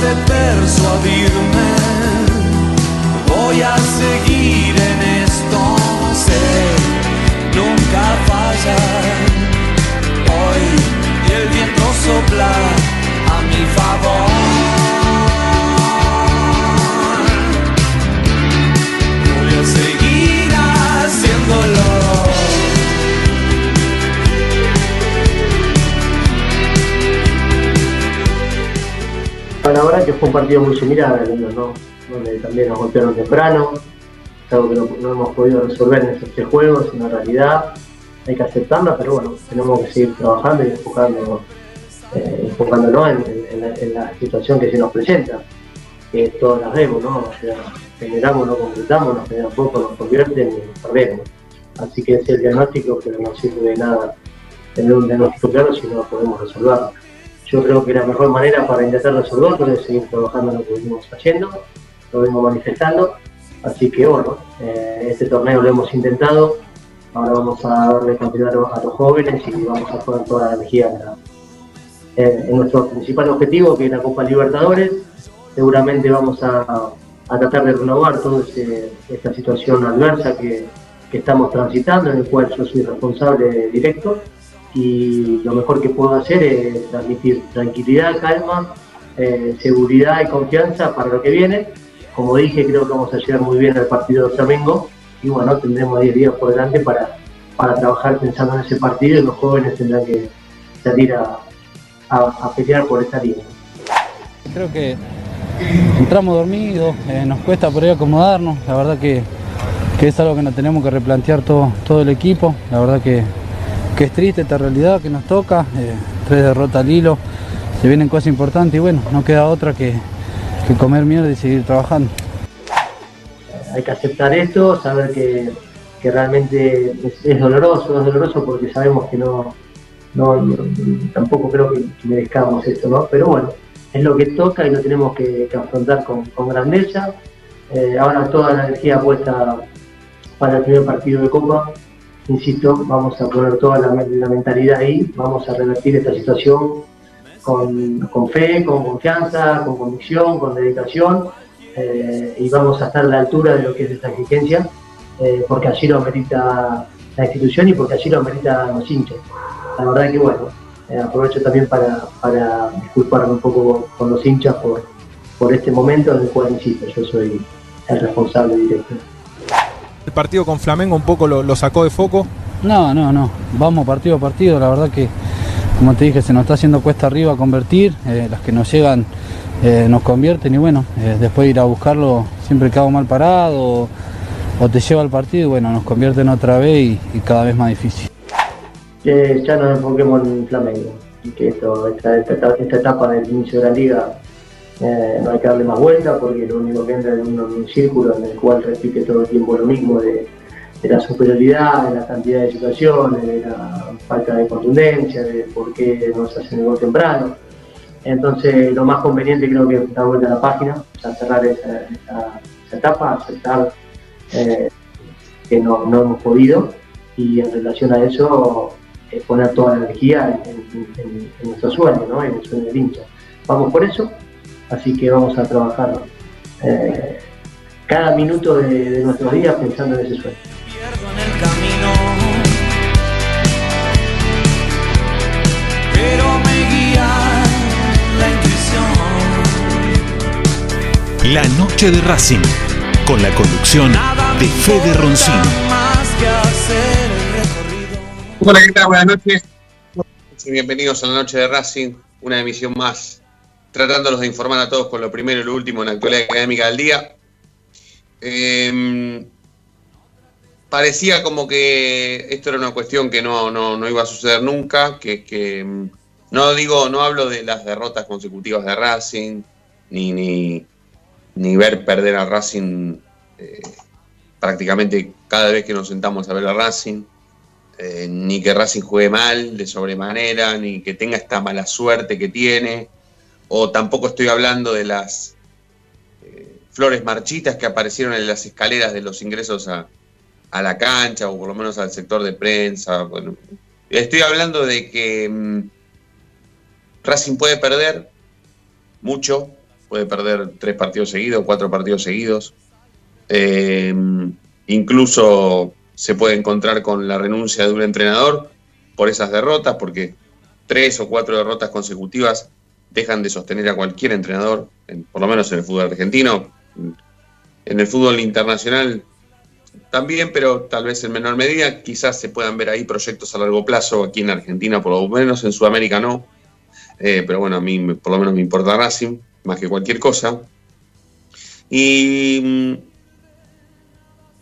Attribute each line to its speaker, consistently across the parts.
Speaker 1: de persuadirme, voy a seguir en esto, sé, nunca fallar. Hoy el viento sopla a mi favor.
Speaker 2: Verdad que fue un partido muy similar, ¿no? donde también nos golpearon temprano, es algo que no, hemos podido resolver en estos tres juegos, es una realidad, hay que aceptarla, pero bueno, tenemos que seguir trabajando y enfocando, eh, enfocándonos en, la, situación que se nos presenta, que todas las vemos, ¿no? O sea, generamos, no concretamos, nos generan poco, nos convierten y perdemos. Así que ese es el diagnóstico, pero no sirve de nada tener un diagnóstico claro si no podemos resolverlo. Yo creo que la mejor manera para intentar resolverlo es seguir trabajando en lo que venimos haciendo, lo vengo manifestando. Así que bueno, eh, este torneo lo hemos intentado, ahora vamos a darle continuidad a los jóvenes y vamos a poner toda la energía en, la- en- en nuestro principal objetivo, que es la Copa Libertadores. Seguramente vamos a, a tratar de renovar toda esta situación adversa que, que estamos transitando, en el cual yo soy responsable directo y lo mejor que puedo hacer es transmitir tranquilidad, calma, eh, seguridad y confianza para lo que viene. Como dije, creo que vamos a llegar muy bien al partido de Flamengo y bueno, tendremos 10 días por delante para, para trabajar pensando en ese partido y los jóvenes tendrán que salir a, a, pelear por esta liga.
Speaker 3: Creo que entramos dormidos, eh, nos cuesta por ahí acomodarnos, la verdad que, que es algo que nos tenemos que replantear todo, todo el equipo, la verdad que, que es triste esta realidad que nos toca, eh, tres derrotas al hilo, se vienen cosas importantes y bueno, no queda otra que, comer mierda y seguir trabajando.
Speaker 2: hay que aceptar esto, saber que, que realmente es, doloroso, es doloroso porque sabemos que no, no, tampoco creo que, merezcamos esto, ¿no? Pero bueno, es lo que toca y lo tenemos que, afrontar con, con grandeza. Eh, ahora toda la energía puesta para el primer partido de Copa. Insisto, vamos a poner toda la, mentalidad ahí, vamos a revertir esta situación con, con fe, con confianza, con convicción, con dedicación eh, y vamos a estar a la altura de lo que es esta exigencia, eh, porque así lo amerita la institución y porque así lo amerita los hinchas. La verdad que bueno, eh, aprovecho también para, para disculparme un poco con los hinchas por, por este momento en el cual, insisto, yo soy el responsable directo.
Speaker 4: El partido con Flamengo un poco lo, lo sacó de foco.
Speaker 3: No, no, no, vamos partido a partido, la verdad que, como te dije, se nos está haciendo cuesta arriba convertir, eh, las que nos llegan eh, nos convierten y bueno, eh, después de ir a buscarlo siempre quedamos mal parado o, o te lleva al partido y bueno, nos convierten otra vez y, y cada vez más difícil.
Speaker 2: que ya nos enfoquemos en Flamengo y que esto, esta, esta- esta etapa del inicio de la liga eh, no hay que darle más vuelta porque lo único que entra es un, círculo en el cual repite todo el tiempo lo mismo de, la superioridad, de la cantidad de situaciones, de la falta de contundencia, de por qué no se hace el gol temprano. Entonces lo más conveniente creo que es dar vuelta a la página, cerrar esa, esa- etapa, aceptar eh, que no, hemos podido y en relación a eso eh, poner toda la energía en, en- en- en nuestro sueño, ¿no? en el sueño del hincha. Vamos por eso, así que vamos a trabajar eh, cada minuto de, de nuestros días pensando en ese sueño.
Speaker 1: la
Speaker 5: Noche de Racing, con la conducción de Fede
Speaker 1: recorrido.
Speaker 6: Hola, ¿qué tal? Buenas noches. Bienvenidos a la noche de Racing, una emisión más, tratándolos de informar a todos con lo primero y lo último en la actualidad académica del día. Eh, parecía como que esto era una cuestión que no, no, no iba a suceder nunca, que, que, mm, no digo, no hablo de las derrotas consecutivas de Racing, ni, ni, ni ver perder a Racing eh, prácticamente cada vez que nos sentamos a ver a Racing eh, ni que Racing juegue mal de sobremanera, ni que tenga esta mala suerte que tiene, o tampoco estoy hablando de las eh, flores marchitas que aparecieron en las escaleras de los ingresos a, la cancha, o por lo menos al sector de prensa. Estoy hablando de que mm, Racing puede perder mucho, puede perder tres partidos seguidos, cuatro partidos seguidos. Eh, incluso se puede encontrar con la renuncia de un entrenador por esas derrotas, porque tres o cuatro derrotas consecutivas dejan de sostener a cualquier entrenador, en, por lo menos en el fútbol argentino. En el fútbol internacional también, pero tal vez en menor medida. Quizás se puedan ver ahí proyectos a largo plazo, aquí en Argentina por lo menos, en Sudamérica no. Eh, pero bueno, a mí por lo menos me importa Racing, más que cualquier cosa. Y mm,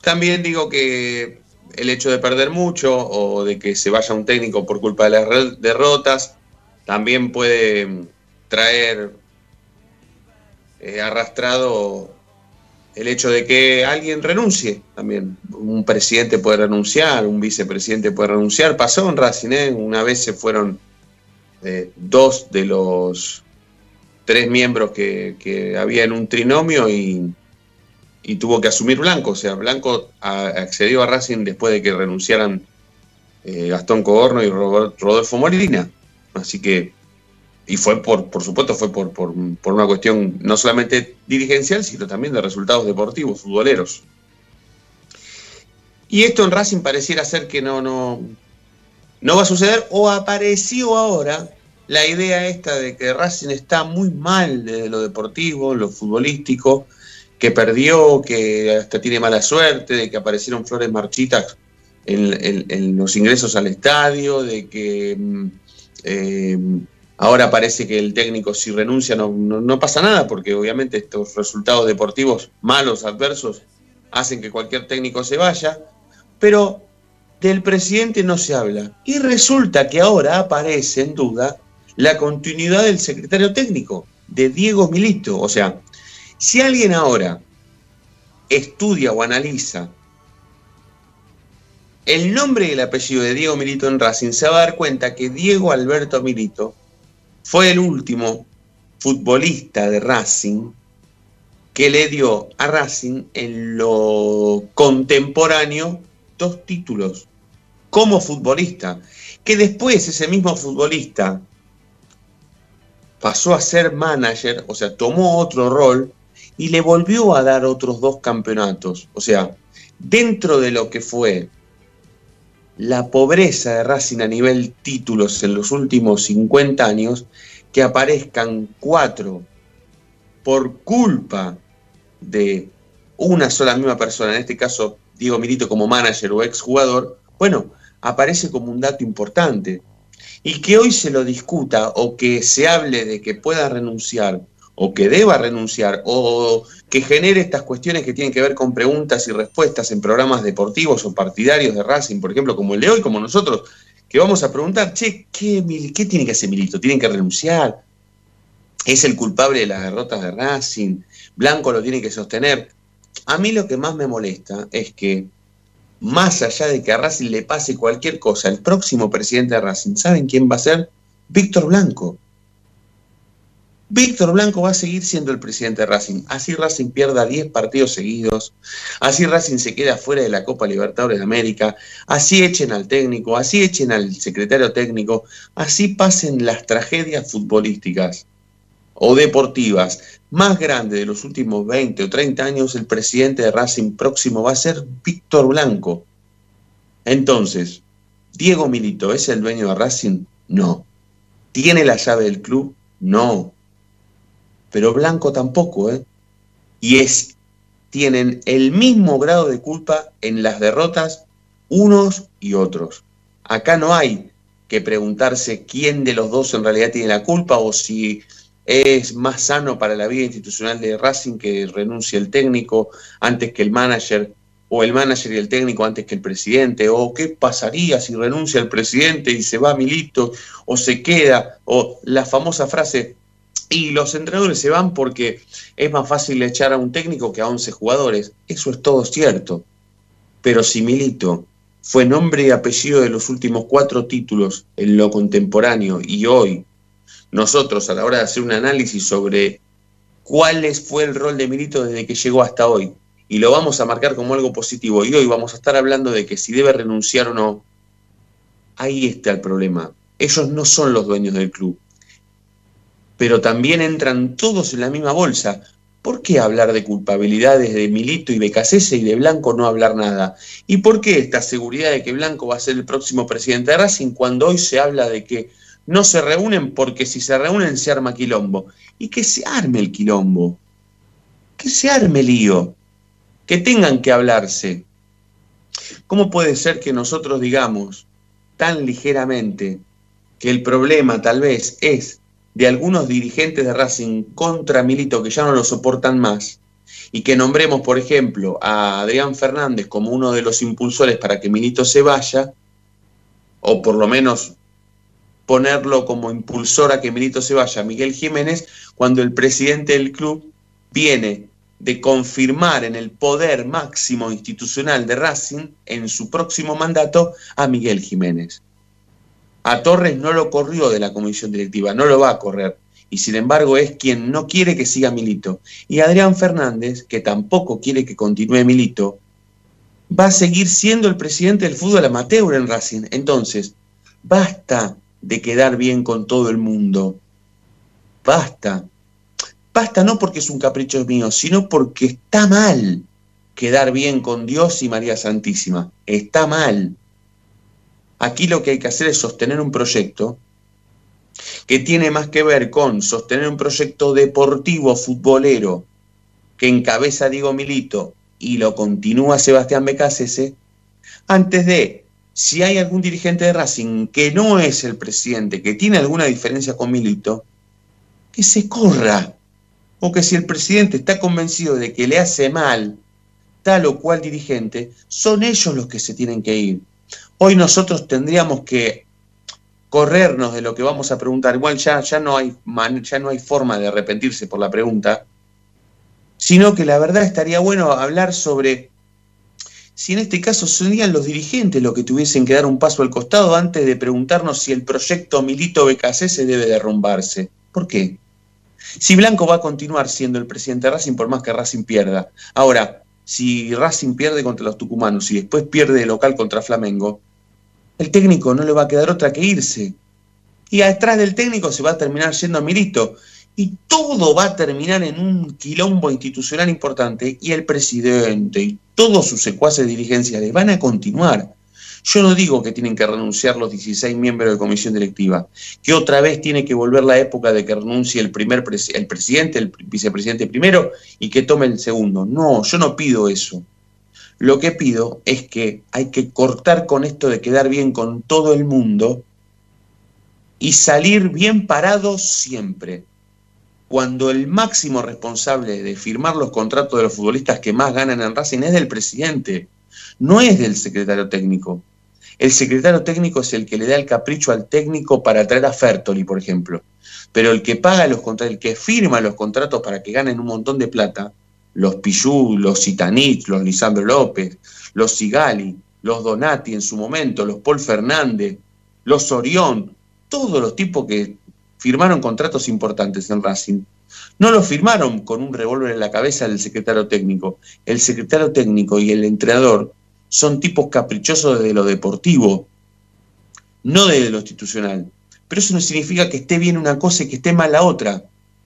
Speaker 6: también digo que el hecho de perder mucho o de que se vaya un técnico por culpa de las derrotas también puede traer eh, arrastrado el hecho de que alguien renuncie también. Un presidente puede renunciar, un vicepresidente puede renunciar. Pasó en Racing, ¿eh? una vez se fueron eh, dos de los tres miembros que, había en un trinomio y y tuvo que asumir Blanco. O sea, Blanco accedió a Racing después de que renunciaran eh, Gastón Cogorno y Rodolfo Molina. Así que, y fue por, por supuesto, fue por, por, por, una cuestión no solamente dirigencial, sino también de resultados deportivos, futboleros. Y esto en Racing pareciera ser que no, no, no va a suceder, o apareció ahora la idea esta de que Racing está muy mal desde lo deportivo, lo futbolístico, que perdió, que hasta tiene mala suerte, de que aparecieron flores marchitas en, los ingresos al estadio, de que mm, eh, ahora parece que el técnico si renuncia no, pasa nada, porque obviamente estos resultados deportivos malos, adversos, hacen que cualquier técnico se vaya, pero del presidente no se habla. Y resulta que ahora aparece en duda la continuidad del secretario técnico, de Diego Milito. O sea, si alguien ahora estudia o analiza el nombre y el apellido de Diego Milito en Racing, se va a dar cuenta que Diego Alberto Milito fue el último futbolista de Racing que le dio a Racing en lo contemporáneo dos títulos como futbolista, que después ese mismo futbolista pasó a ser manager, o sea, tomó otro rol y le volvió a dar otros dos campeonatos. O sea, dentro de lo que fue la pobreza de Racing a nivel títulos en los últimos 50 años, que aparezcan cuatro por culpa de una sola misma persona, en este caso Diego Milito como manager o exjugador, bueno, aparece como un dato importante. Y que hoy se lo discuta o que se hable de que pueda renunciar o que deba renunciar o que genere estas cuestiones que tienen que ver con preguntas y respuestas en programas deportivos o partidarios de Racing, por ejemplo, como el de hoy, como nosotros, que vamos a preguntar, che, ¿qué, qué tiene que hacer Milito? ¿Tienen que renunciar? ¿Es el culpable de las derrotas de Racing? ¿Blanco lo tiene que sostener? A mí lo que más me molesta es que, más allá de que a Racing le pase cualquier cosa, el próximo presidente de Racing, ¿saben quién va a ser? Víctor Blanco. Víctor Blanco va a seguir siendo el presidente de Racing. Así Racing pierda 10 partidos seguidos, así Racing se queda fuera de la Copa Libertadores de América, así echen al técnico, así echen al secretario técnico, así pasen las tragedias futbolísticas o deportivas más grandes de los últimos 20 o 30 años, el presidente de Racing próximo va a ser Víctor Blanco. Entonces, ¿Diego Milito es el dueño de Racing? No. ¿Tiene la llave del club? No pero Blanco tampoco, ¿eh? Y es, tienen el mismo grado de culpa en las derrotas unos y otros. Acá no hay que preguntarse quién de los dos en realidad tiene la culpa o si es más sano para la vida institucional de Racing que renuncie el técnico antes que el manager o el manager y el técnico antes que el presidente, o qué pasaría si renuncia el presidente y se va Milito, o se queda, o la famosa frase, y los entrenadores se van porque es más fácil echar a un técnico que a 11 jugadores. Eso es todo cierto. Pero si Milito fue nombre y apellido de los últimos cuatro títulos en lo contemporáneo y hoy nosotros a la hora de hacer un análisis sobre cuál fue el rol de Milito desde que llegó hasta hoy, y lo vamos a marcar como algo positivo, y hoy vamos a estar hablando de que si debe renunciar o no, ahí está el problema. Ellos no son los dueños del club, pero también entran todos en la misma bolsa. ¿Por qué hablar de culpabilidades de Milito y Becasese y de Blanco no hablar nada? ¿Y por qué esta seguridad de que Blanco va a ser el próximo presidente de Racing cuando hoy se habla de que no se reúnen porque si se reúnen se arma quilombo. Y que se arme el quilombo. Que se arme el lío. Que tengan que hablarse. ¿Cómo puede ser que nosotros digamos tan ligeramente que el problema tal vez es de algunos dirigentes de Racing contra Milito que ya no lo soportan más y que nombremos, por ejemplo, a Adrián Fernández como uno de los impulsores para que Milito se vaya, o por lo menos ponerlo como impulsor a que Milito se vaya, Miguel Jiménez, cuando el presidente del club viene de confirmar en el poder máximo institucional de Racing en su próximo mandato a Miguel Jiménez. A Torres no lo corrió de la comisión directiva, no lo va a correr. Y sin embargo es quien no quiere que siga Milito. Y Adrián Fernández, que tampoco quiere que continúe Milito, va a seguir siendo el presidente del fútbol amateur en Racing. Entonces, basta de quedar bien con todo el mundo. Basta. Basta no porque es un capricho mío, sino porque está mal quedar bien con Dios y María Santísima. Está mal. Aquí lo que hay que hacer es sostener un proyecto que tiene más que ver con sostener un proyecto deportivo, futbolero, que encabeza Diego Milito y lo continúa Sebastián Becasese, antes de si hay algún dirigente de Racing que no es el presidente, que tiene alguna diferencia con Milito, que se corra. O que si el presidente está convencido de que le hace mal tal o cual dirigente, son ellos los que se tienen que ir. Hoy nosotros tendríamos que corrernos de lo que vamos a preguntar. Igual ya, ya, no, hay ya no hay forma de arrepentirse por la pregunta, sino que la verdad estaría bueno hablar sobre si en este caso serían los dirigentes los que tuviesen que dar un paso al costado antes de preguntarnos si el proyecto Milito BKC se debe derrumbarse. ¿Por qué? Si Blanco va a continuar siendo el presidente de Racing por más que Racing pierda. Ahora, si Racing pierde contra los tucumanos y después pierde el local contra Flamengo, el técnico no le va a quedar otra que irse. Y atrás del técnico se va a terminar yendo a Milito y todo va a terminar en un quilombo institucional importante y el presidente y todos sus secuaces dirigenciales van a continuar. Yo no digo que tienen que renunciar los 16 miembros de comisión directiva, que otra vez tiene que volver la época de que renuncie el primer el presidente, el vicepresidente primero y que tome el segundo. No, yo no pido eso. Lo que pido es que hay que cortar con esto de quedar bien con todo el mundo y salir bien parados siempre cuando el máximo responsable de firmar los contratos de los futbolistas que más ganan en Racing es del presidente, no es del secretario técnico. El secretario técnico es el que le da el capricho al técnico para traer a Fertoli, por ejemplo. Pero el que paga los contratos, el que firma los contratos para que ganen un montón de plata, los Pichu, los Citanich, los Lisandro López, los Sigali, los Donati en su momento, los Paul Fernández, los Orión, todos los tipos que firmaron contratos importantes en Racing. No lo firmaron con un revólver en la cabeza del secretario técnico. El secretario técnico y el entrenador son tipos caprichosos de lo deportivo, no de lo institucional. Pero eso no significa que esté bien una cosa y que esté mal la otra.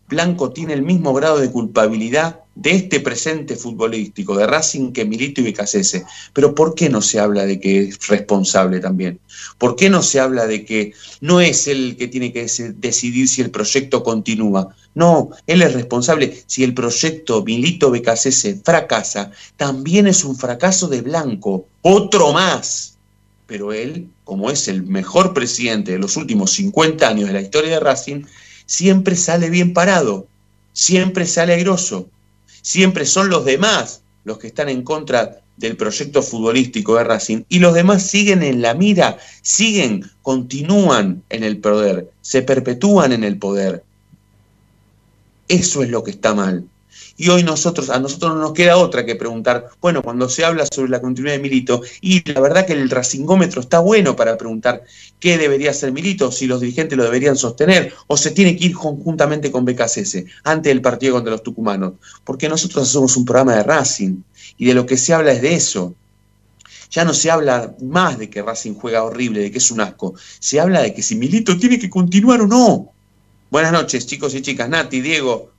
Speaker 6: Blanco tiene el mismo grado de culpabilidad de este presente futbolístico de Racing que Milito y Becasese. Pero ¿por qué no se habla de que es responsable también? ¿Por qué no se habla de que no es él que tiene que decidir si el proyecto continúa? No, él es responsable. Si el proyecto Milito Becasese fracasa, también es un fracaso de Blanco, otro más. Pero él, como es el mejor presidente de los últimos 50 años de la historia de Racing, siempre sale bien parado, siempre sale airoso Siempre son los demás los que están en contra del proyecto futbolístico de Racing y los demás siguen en la mira, siguen, continúan en el poder, se perpetúan en el poder. Eso es lo que está mal. Y hoy nosotros, a nosotros no nos queda otra que preguntar, bueno, cuando se habla sobre la continuidad de Milito, y la verdad que el racingómetro está bueno para preguntar qué debería hacer Milito, si los dirigentes lo deberían sostener, o se tiene que ir conjuntamente con BKCS antes del partido contra los tucumanos. Porque nosotros somos un programa de Racing, y de lo que se habla es de eso. Ya no se habla más de que Racing juega horrible, de que es un asco. Se habla de que si Milito tiene que continuar o no. Buenas noches, chicos y chicas. Nati, Diego,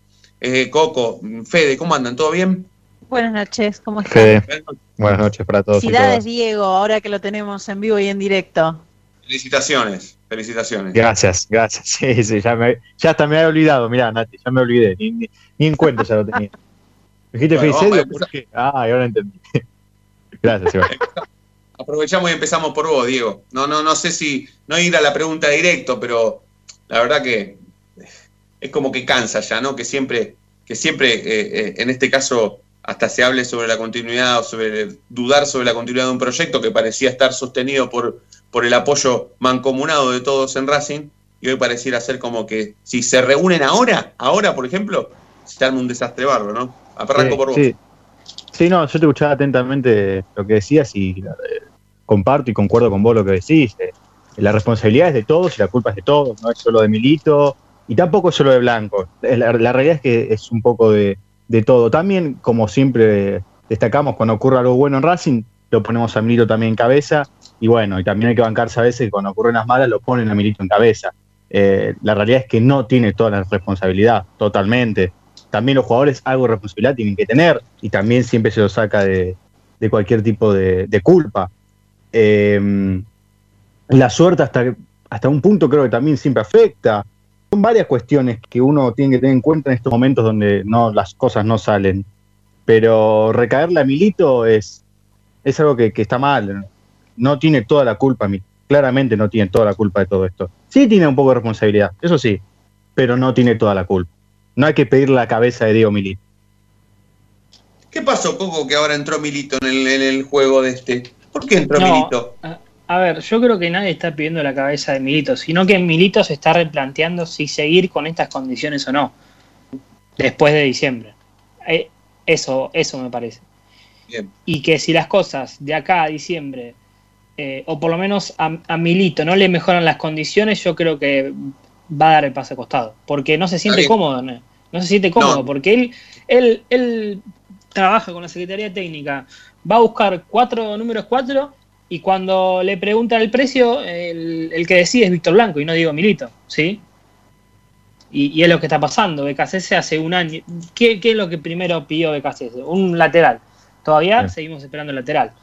Speaker 6: eh, Coco, Fede, ¿cómo andan? ¿Todo bien?
Speaker 7: Buenas noches, ¿cómo están?
Speaker 8: Fede, buenas noches para todos.
Speaker 7: Felicidades, Diego, ahora que lo tenemos en vivo y en directo.
Speaker 6: Felicitaciones, felicitaciones.
Speaker 8: Gracias, gracias. Sí, sí, ya, me, ya hasta me había olvidado, mirá, Nati, ya me olvidé, ni, ni, en cuenta ya lo tenía. dijiste bueno, porque... Ah, ahora entendí. gracias, Iván.
Speaker 6: Aprovechamos y empezamos por vos, Diego. No, no, no sé si no ir a la pregunta directo, pero la verdad que es como que cansa ya, ¿no? Que siempre, que siempre eh, eh, en este caso, hasta se hable sobre la continuidad o sobre dudar sobre la continuidad de un proyecto que parecía estar sostenido por, por el apoyo mancomunado de todos en Racing, y hoy pareciera ser como que si se reúnen ahora, ahora por ejemplo, se arma un desastre barro, ¿no? Arranco por vos.
Speaker 8: Sí. sí, no, yo te escuchaba atentamente lo que decías y eh, comparto y concuerdo con vos lo que decís. la responsabilidad es de todos y la culpa es de todos, no es solo de Milito, y tampoco es solo de blanco. La, realidad es que es un poco de, todo. También, como siempre destacamos, cuando ocurre algo bueno en Racing, lo ponemos a Milito también en cabeza. Y bueno, y también hay que bancarse a veces que cuando ocurren las malas, lo ponen a Milito en cabeza. Eh, la realidad es que no tiene toda la responsabilidad, totalmente. También los jugadores algo de responsabilidad tienen que tener y también siempre se lo saca de, cualquier tipo de, culpa. Eh, la suerte hasta, hasta un punto creo que también siempre afecta son varias cuestiones que uno tiene que tener en cuenta en estos momentos donde no las cosas no salen. Pero recaerle a Milito es, es algo que, está mal. No tiene toda la culpa, claramente no tiene toda la culpa de todo esto. Sí tiene un poco de responsabilidad, eso sí, pero no tiene toda la culpa. No hay que pedir la cabeza de Diego Milito.
Speaker 6: ¿Qué pasó, Coco, que ahora entró Milito en el, en el juego de este? ¿Por qué entró Milito?
Speaker 9: A ver, yo creo que nadie está pidiendo la cabeza de Milito, sino que Milito se está replanteando si seguir con estas condiciones o no, después de diciembre. Eh, eso, eso me parece. Y que si las cosas de acá a diciembre, eh, o por lo menos a, Milito, no le mejoran las condiciones, yo creo que va a dar el paso costado, porque no se siente cómodo, ¿no? se siente cómodo, porque él, él, él trabaja con la Secretaría Técnica, va a buscar cuatro números cuatro y cuando le preguntan el precio, el, que decide es Víctor Blanco y no digo Milito, ¿sí? Y, es lo que está pasando. BKC hace un año. ¿Qué, es lo que primero pidió BKC? Un lateral. Todavía seguimos esperando el lateral.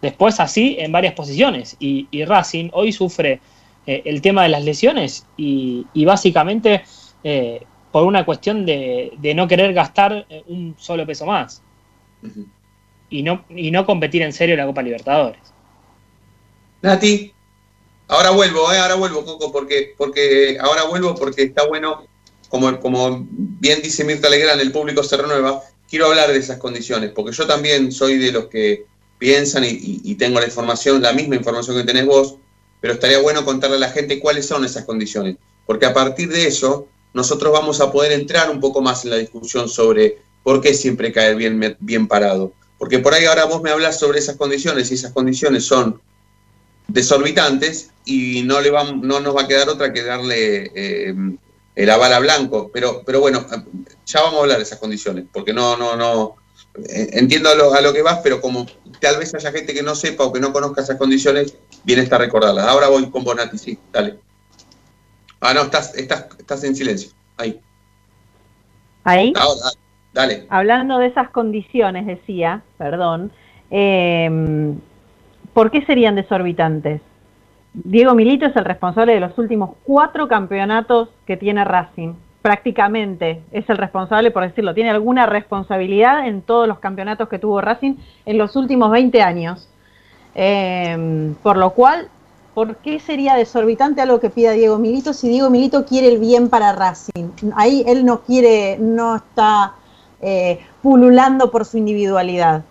Speaker 9: Después así en varias posiciones. Y, Racing hoy sufre eh, el tema de las lesiones y, básicamente eh, por una cuestión de, no querer gastar eh, un solo peso más. y, no, y no competir en serio en la Copa Libertadores.
Speaker 6: Nati, ahora vuelvo, eh, ahora vuelvo, Coco, porque, porque ahora vuelvo porque está bueno, como, como bien dice Mirta Legrand, el público se renueva. Quiero hablar de esas condiciones, porque yo también soy de los que piensan y, tengo la información, la misma información que tenés vos, pero estaría bueno contarle a la gente cuáles son esas condiciones, porque a partir de eso nosotros vamos a poder entrar un poco más en la discusión sobre por qué siempre caer bien, bien parado. Porque por ahí ahora vos me hablas sobre esas condiciones y esas condiciones son desorbitantes y no, le va, no nos va a quedar otra que darle eh, el aval a Blanco. Pero, pero bueno, ya vamos a hablar de esas condiciones, porque no, no, no. Eh, entiendo a lo, a lo que vas, pero como tal vez haya gente que no sepa o que no conozca esas condiciones, bien está recordarlas. Ahora voy con Bonatti, sí, dale. Ah, no, estás, estás, estás en silencio. Ahí.
Speaker 7: ¿Ahí?
Speaker 6: Ahora, Dale.
Speaker 7: Hablando de esas condiciones, decía, perdón, eh, ¿por qué serían desorbitantes? Diego Milito es el responsable de los últimos cuatro campeonatos que tiene Racing. Prácticamente es el responsable, por decirlo, tiene alguna responsabilidad en todos los campeonatos que tuvo Racing en los últimos 20 años. Eh, por lo cual, ¿por qué sería desorbitante algo que pida Diego Milito si Diego Milito quiere el bien para Racing? Ahí él no quiere, no está eh, pululando por su individualidad.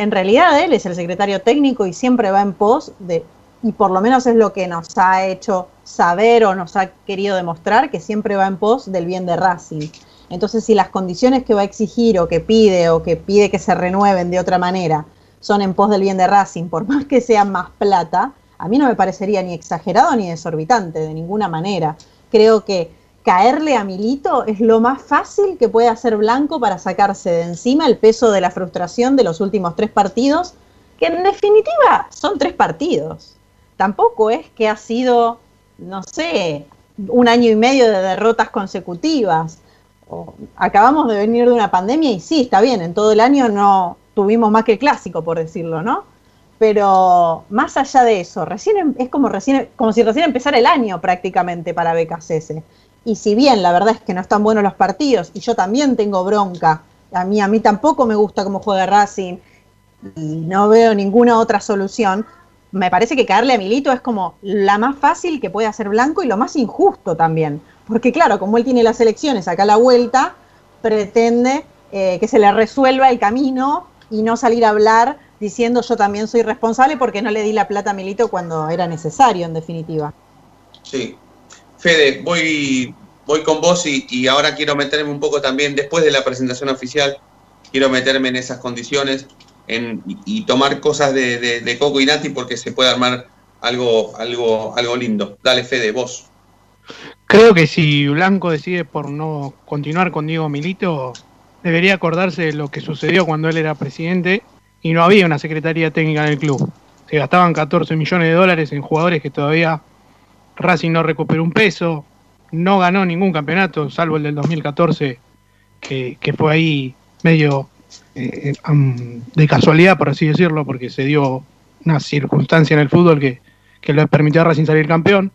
Speaker 7: En realidad él es el secretario técnico y siempre va en pos de, y por lo menos es lo que nos ha hecho saber o nos ha querido demostrar, que siempre va en pos del bien de Racing. Entonces, si las condiciones que va a exigir o que pide o que pide que se renueven de otra manera son en pos del bien de Racing, por más que sean más plata, a mí no me parecería ni exagerado ni desorbitante de ninguna manera. Creo que caerle a Milito es lo más fácil que puede hacer Blanco para sacarse de encima el peso de la frustración de los últimos tres partidos, que en definitiva son tres partidos. Tampoco es que ha sido, no sé, un año y medio de derrotas consecutivas. Acabamos de venir de una pandemia y sí, está bien, en todo el año no tuvimos más que el clásico, por decirlo, ¿no? Pero más allá de eso, recién em, es como, recién, como si recién empezara el año prácticamente para BKCS. Y si bien la verdad es que no están buenos los partidos, y yo también tengo bronca, a mí, a mí tampoco me gusta cómo juega Racing, y no veo ninguna otra solución, me parece que caerle a Milito es como la más fácil que puede hacer Blanco y lo más injusto también. Porque claro, como él tiene las elecciones acá a la vuelta, pretende eh, que se le resuelva el camino y no salir a hablar diciendo yo también soy responsable porque no le di la plata a Milito cuando era necesario, en definitiva.
Speaker 6: Sí. Fede, voy, voy con vos y, ahora quiero meterme un poco también, después de la presentación oficial, quiero meterme en esas condiciones y tomar cosas de, de, de, Coco y Nati porque se puede armar algo, algo, algo lindo. Dale, Fede, vos.
Speaker 10: Creo que si Blanco decide por no continuar con Diego Milito, debería acordarse de lo que sucedió cuando él era presidente y no había una secretaría técnica en el club. Se gastaban 14 millones de dólares en jugadores que todavía Racing no recuperó un peso, no ganó ningún campeonato, salvo el del 2014, que, fue ahí medio eh, um, de casualidad, por así decirlo, porque se dio una circunstancia en el fútbol que, que le permitió a Racing salir campeón.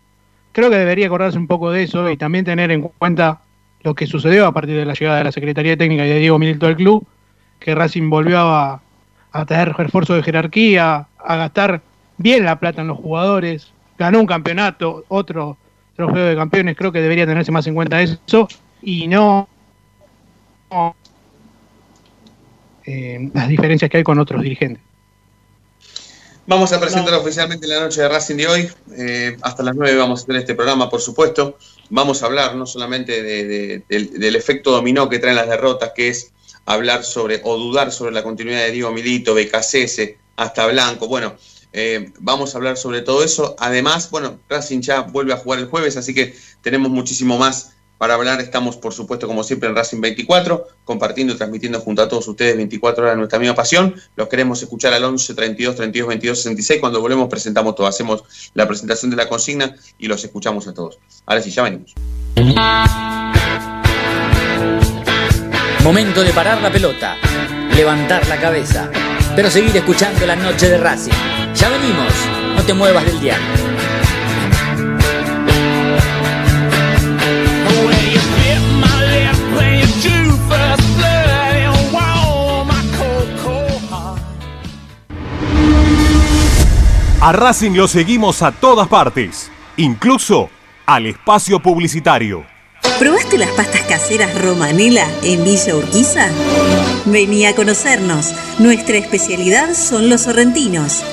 Speaker 10: Creo que debería acordarse un poco de eso y también tener en cuenta lo que sucedió a partir de la llegada de la Secretaría Técnica y de Diego Milito al club, que Racing volvió a, a tener refuerzo de jerarquía, a gastar bien la plata en los jugadores, ganó un campeonato, otro trofeo de campeones, creo que debería tenerse más en cuenta eso y no, no eh, las diferencias que hay con otros dirigentes.
Speaker 6: Vamos a presentar no. oficialmente la noche de Racing de hoy. Eh, hasta las 9 vamos a tener este programa, por supuesto. Vamos a hablar no solamente de, de, del, del, efecto dominó que traen las derrotas, que es hablar sobre o dudar sobre la continuidad de Diego Milito, BKCS, hasta Blanco. Bueno, eh, vamos a hablar sobre todo eso. Además, bueno, Racing ya vuelve a jugar el jueves, así que tenemos muchísimo más para hablar. Estamos, por supuesto, como siempre, en Racing 24, compartiendo y transmitiendo junto a todos ustedes 24 horas nuestra misma pasión. Los queremos escuchar al 11 32 32 22 66. Cuando volvemos, presentamos todo. Hacemos la presentación de la consigna y los escuchamos a todos. Ahora sí, ya venimos.
Speaker 11: Momento de parar la pelota, levantar la cabeza, pero seguir escuchando la noche de Racing. Ya venimos, no te muevas del diario.
Speaker 12: A Racing lo seguimos a todas partes, incluso al espacio publicitario.
Speaker 13: ¿Probaste las pastas caseras Romanela en Villa Urquiza? Vení a conocernos. Nuestra especialidad son los sorrentinos.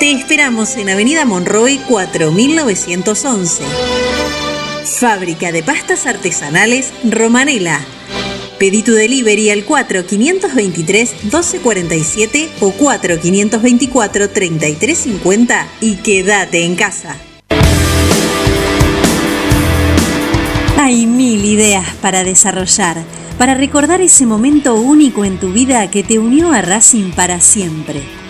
Speaker 13: Te esperamos en Avenida Monroy 4911. Fábrica de pastas artesanales Romanela. Pedí tu delivery al 4523-1247 o 4524-3350 y quédate en casa. Hay mil ideas para desarrollar, para recordar ese momento único en tu vida que te unió a Racing para siempre.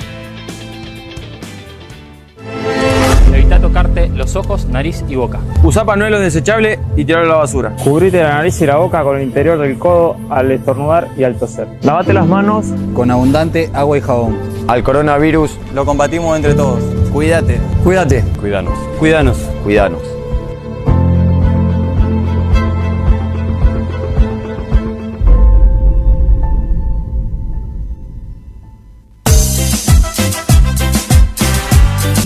Speaker 14: Tocarte los ojos, nariz y boca.
Speaker 15: Usa panuelo desechable y tirarlo a la basura.
Speaker 16: Cubrite la nariz y la boca con el interior del codo al estornudar y al toser. Lavate las manos
Speaker 3: con abundante agua y jabón.
Speaker 15: Al coronavirus
Speaker 16: lo combatimos entre todos. Cuídate.
Speaker 15: Cuídate.
Speaker 16: Cuídanos.
Speaker 15: Cuídanos.
Speaker 16: Cuídanos.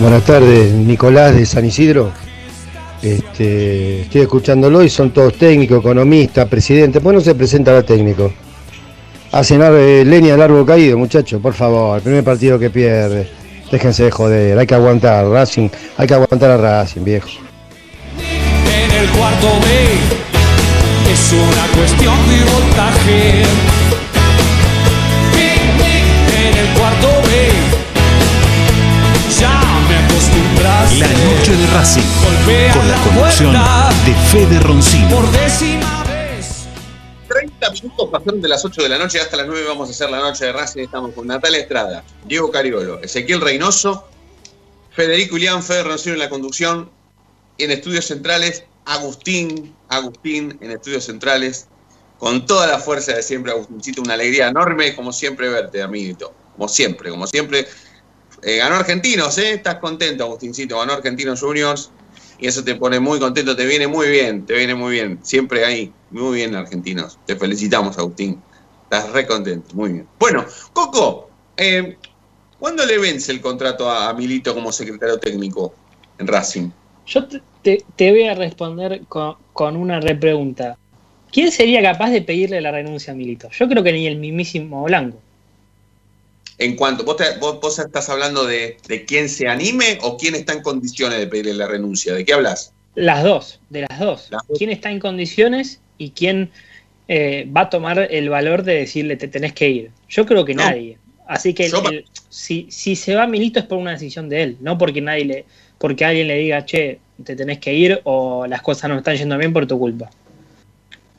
Speaker 17: Buenas tardes, Nicolás de San Isidro. Este, estoy escuchándolo y son todos técnicos, economistas, presidentes. Pues no se presenta la técnico. Hacen leña al árbol caído, muchachos, por favor. El primer partido que pierde. Déjense de joder, hay que aguantar, Racing, hay que aguantar a Racing, viejo.
Speaker 1: En el cuarto B es una cuestión de voltaje.
Speaker 5: La noche de Racing, con la conducción de Fede Roncino.
Speaker 1: Por décima vez.
Speaker 6: 30 minutos pasaron de las 8 de la noche hasta las 9 vamos a hacer la noche de Racing. Estamos con Natalia Estrada, Diego Cariolo, Ezequiel Reynoso, Federico Ilián, Fede Roncino en la conducción. En estudios centrales, Agustín, Agustín en estudios centrales. Con toda la fuerza de siempre, Agustincito, una alegría enorme, como siempre, verte, amiguito. Como siempre, como siempre. Eh, ganó Argentinos, ¿eh? Estás contento, Agustincito. Ganó Argentinos Juniors. Y eso te pone muy contento, te viene muy bien, te viene muy bien. Siempre ahí, muy bien, Argentinos. Te felicitamos, Agustín. Estás re contento, muy bien. Bueno, Coco, eh, ¿cuándo le vence el contrato a, Milito como secretario técnico en Racing?
Speaker 9: Yo te voy a responder con, con una repregunta. ¿Quién sería capaz de pedirle la renuncia a Milito? Yo creo que ni el mismísimo Blanco.
Speaker 6: En cuanto, ¿vos, te- vos- vos estás hablando de, de quién se anime o quién está en condiciones de pedirle la renuncia? ¿De qué hablas?
Speaker 9: Las dos, de las dos. ¿Quién está en condiciones y quién eh, va a tomar el valor de decirle te tenés que ir? Yo creo que
Speaker 6: No.
Speaker 9: nadie. Así que el- si, si se va Milito es por una decisión de él, no porque nadie le, porque alguien le diga, che, te tenés que ir o las cosas no están yendo bien por tu culpa.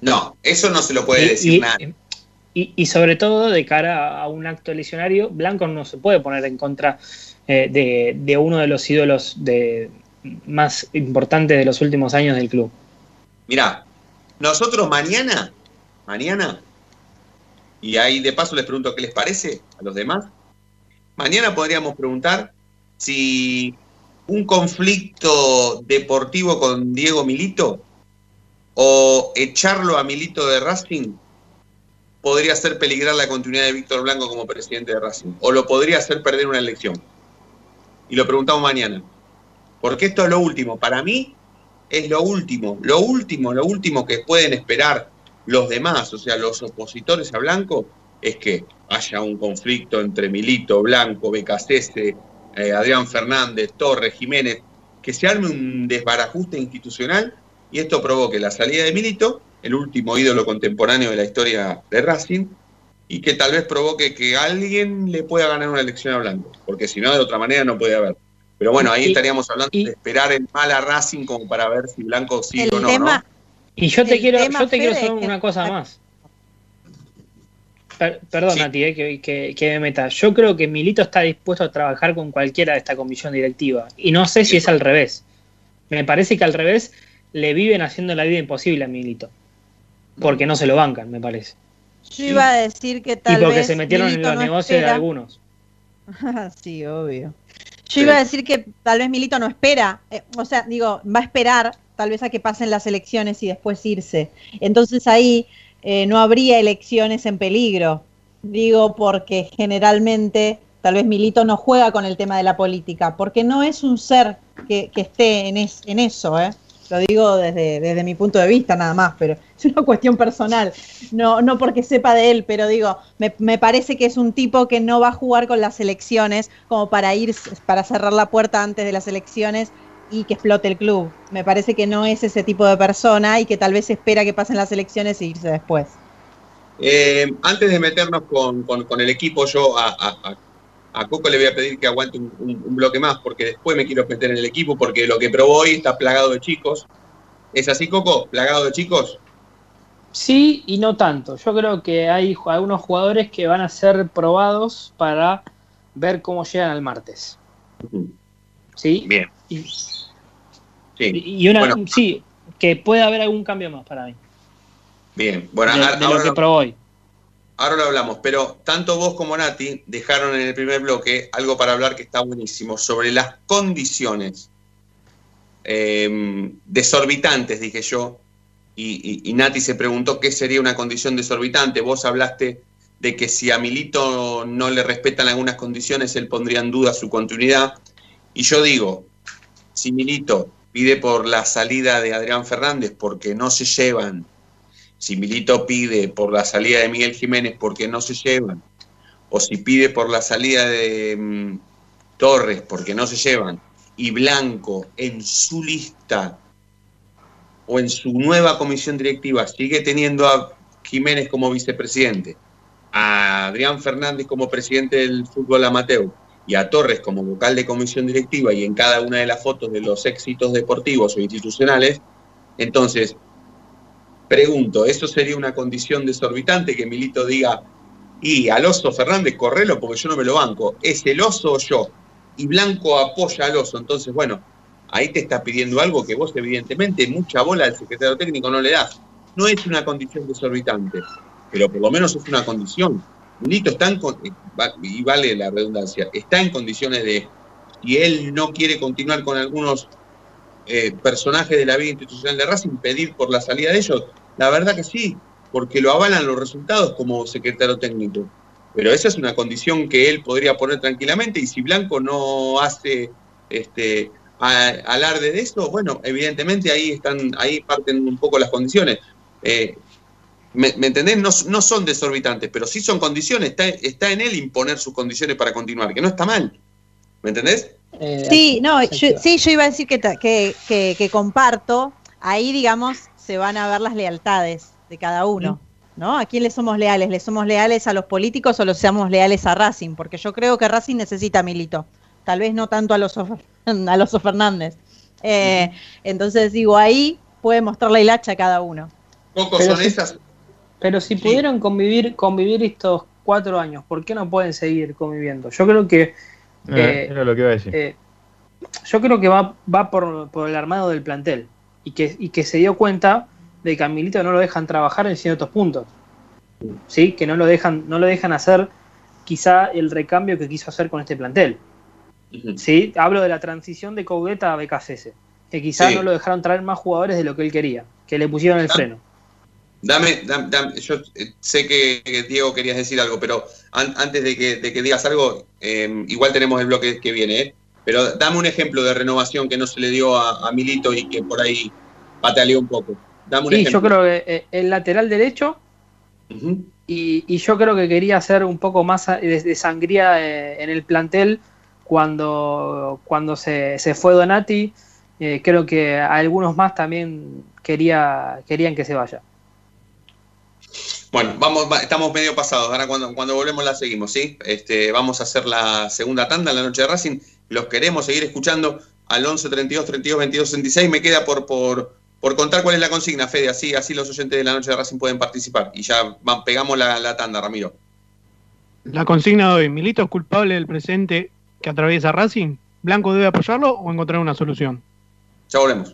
Speaker 6: No, eso no se lo puede
Speaker 9: Y-
Speaker 6: decir
Speaker 9: y-
Speaker 6: nadie.
Speaker 9: Y, sobre todo de cara a un acto lesionario, Blanco no se puede poner en contra eh, de, de uno de los ídolos de, más importantes de los últimos años del club.
Speaker 6: Mirá, nosotros mañana, mañana, y ahí de paso les pregunto qué les parece a los demás, mañana podríamos preguntar si un conflicto deportivo con Diego Milito o echarlo a Milito de Racing podría hacer peligrar la continuidad de Víctor Blanco como presidente de Racing o lo podría hacer perder una elección. Y lo preguntamos mañana. Porque esto es lo último. Para mí es lo último, lo último, lo último que pueden esperar los demás, o sea, los opositores a Blanco, es que haya un conflicto entre Milito, Blanco, Becasese, eh, Adrián Fernández, Torres, Jiménez, que se arme un desbarajuste institucional y esto provoque la salida de Milito, el último ídolo contemporáneo de la historia de Racing, y que tal vez provoque que alguien le pueda ganar una elección a Blanco, porque si no, de otra manera no puede haber. Pero bueno, ahí
Speaker 9: Y-
Speaker 6: estaríamos hablando
Speaker 9: y-
Speaker 6: de esperar el mal a Racing como para ver si Blanco sigue
Speaker 9: El
Speaker 6: o no.
Speaker 9: tema-
Speaker 6: ¿no?
Speaker 9: Y yo te quiero, yo te quiero hacer una cosa más. Per- perdón, Nati, eh, que, que- que me meta. Yo creo que Milito está dispuesto a trabajar con cualquiera de esta comisión directiva. Y no sé si es al revés. Me parece que al revés le viven haciendo la vida imposible a Milito. Porque no se lo bancan, me parece.
Speaker 7: Yo iba a decir que
Speaker 9: Y
Speaker 7: tal
Speaker 9: porque
Speaker 7: vez
Speaker 9: se metieron en los
Speaker 7: no
Speaker 9: negocios de algunos.
Speaker 7: sí, obvio. Yo iba a decir que tal vez Milito no espera, eh, o sea, digo, va a esperar tal vez a que pasen las elecciones y después irse. Entonces ahí eh, no habría elecciones en peligro. Digo, porque generalmente tal vez Milito no juega con el tema de la política, porque no es un ser que, que esté en, es- en eso, ¿eh? Lo digo desde, desde mi punto de vista nada más, pero es una cuestión personal. No, no porque sepa de él, pero digo, me, me parece que es un tipo que no va a jugar con las elecciones como para ir, para cerrar la puerta antes de las elecciones y que explote el club. Me parece que no es ese tipo de persona y que tal vez espera que pasen las elecciones e irse después.
Speaker 6: Eh, antes de meternos con, con- el equipo, yo a- a Coco le voy a pedir que aguante un, un- un bloque más, porque después me quiero meter en el equipo, porque lo que probó hoy está plagado de chicos. ¿Es así, Coco? ¿Plagado de chicos?
Speaker 9: Sí y no tanto. Yo creo que hay algunos jugadores que van a ser probados para ver cómo llegan al martes. ¿Sí?
Speaker 6: Bien.
Speaker 9: Y,
Speaker 6: Sí.
Speaker 9: y una,
Speaker 6: Bueno.
Speaker 9: sí, que puede haber algún cambio más para mí.
Speaker 6: Bien. Bueno,
Speaker 9: de,
Speaker 6: ahora-
Speaker 9: de
Speaker 6: ahora
Speaker 9: lo que probó hoy.
Speaker 6: Ahora lo hablamos, pero tanto vos como Nati dejaron en el primer bloque algo para hablar que está buenísimo, sobre las condiciones eh, desorbitantes, dije yo, y, y- y Nati se preguntó qué sería una condición desorbitante. Vos hablaste de que si a Milito no le respetan algunas condiciones, él pondría en duda su continuidad. Y yo digo, si Milito pide por la salida de Adrián Fernández porque no se llevan, si Milito pide por la salida de Miguel Jiménez porque no se llevan, o si pide por la salida de mm, Torres porque no se llevan, y Blanco en su lista o en su nueva comisión directiva sigue teniendo a Jiménez como vicepresidente, a Adrián Fernández como presidente del fútbol amateur y a Torres como vocal de comisión directiva y en cada una de las fotos de los éxitos deportivos o institucionales, entonces Pregunto, ¿eso sería una condición desorbitante que Milito diga, y al oso Fernández, correlo porque yo no me lo banco? ¿Es el oso o yo? Y Blanco apoya al oso. Entonces, bueno, ahí te está pidiendo algo que vos, evidentemente, mucha bola al secretario técnico no le das. No es una condición desorbitante, pero por lo menos es una condición. Milito está en, eh, y vale la redundancia, está en condiciones de, si él no quiere continuar con algunos eh, personajes de la vida institucional de Racing, pedir por la salida de ellos, la verdad que sí, porque lo avalan los resultados como secretario técnico. Pero esa es una condición que él podría poner tranquilamente y si Blanco no hace este a- alarde de eso, bueno, evidentemente ahí están, ahí parten un poco las condiciones. Eh, ¿me, me entendés? No, no son desorbitantes, pero sí son condiciones. Está, está en él imponer sus condiciones para continuar, que no está mal. ¿Me entendés?
Speaker 7: Sí, no, yo, sí, yo iba a decir que, ta- que, que- que comparto. Ahí, digamos, se van a ver las lealtades de cada uno, ¿no? ¿A quién le somos leales? ¿Le somos leales a los políticos o le somos leales a Racing? Porque yo creo que Racing necesita a Milito. Tal vez no tanto a los a los Fernández. Eh, Entonces, digo, ahí puede mostrar la hilacha a cada uno.
Speaker 6: Poco
Speaker 9: Pero
Speaker 6: son esas.
Speaker 9: Pero si pudieron convivir, convivir estos cuatro años, ¿por qué no pueden seguir conviviendo? Yo creo que
Speaker 8: Eh,
Speaker 9: Eh,
Speaker 8: era lo que iba a decir.
Speaker 9: eh, yo creo que va, va por, por el armado del plantel y que, y que se dio cuenta de que a Milito no lo dejan trabajar en ciertos puntos. ¿Sí? Que no lo dejan, no lo dejan hacer quizá el recambio que quiso hacer con este plantel. Sí, hablo de la transición de Coudet a BKCS, que quizás
Speaker 6: Sí.
Speaker 9: no lo dejaron traer más jugadores de lo que él quería, que le pusieron el freno.
Speaker 6: Dame, dam- dam- yo eh, sé que, que, Diego querías decir algo, pero an- antes de que, de que digas algo, eh, igual tenemos el bloque que viene, ¿eh? Pero dame un ejemplo de renovación que no se le dio a, a Milito y que por ahí pataleó un poco. Dame un
Speaker 9: Sí,
Speaker 6: ejemplo.
Speaker 9: yo creo que eh, el lateral derecho y, y yo creo que quería hacer un poco más a- de, de sangría eh, en el plantel cuando, cuando se, se fue Donati. Eh, creo que algunos más también quería, querían que se vaya.
Speaker 6: Bueno, vamos, va- estamos medio pasados. Ahora cuando, cuando volvemos la seguimos, ¿sí? Este, vamos a hacer la segunda tanda en la noche de Racing. Los queremos seguir escuchando al 11 32 32 22 66. Me queda por, por, por contar cuál es la consigna, Fede. Así, así los oyentes de la noche de Racing pueden participar. Y ya pegamos la, la tanda, Ramiro.
Speaker 10: La consigna de hoy, ¿Milito es culpable del presente que atraviesa Racing? ¿Blanco debe apoyarlo o encontrar una solución?
Speaker 6: Ya volvemos.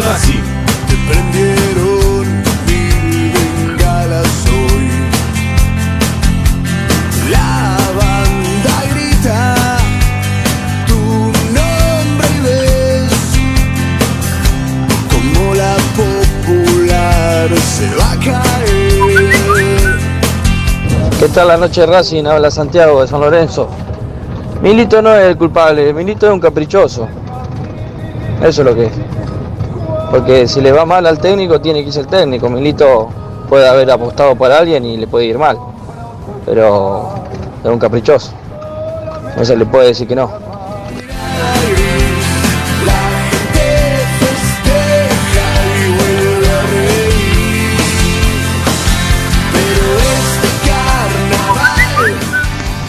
Speaker 18: Racing.
Speaker 1: Te prendieron mil bengalas hoy. La banda grita tu nombre y ves como la popular se va a caer.
Speaker 19: ¿Qué tal la noche de Racing? Habla Santiago de San Lorenzo. Milito no es el culpable, Milito es un caprichoso. Eso es lo que es. Porque si le va mal al técnico, tiene que irse el técnico. Milito puede haber apostado por alguien y le puede ir mal. Pero es un caprichoso. No se le puede decir que no.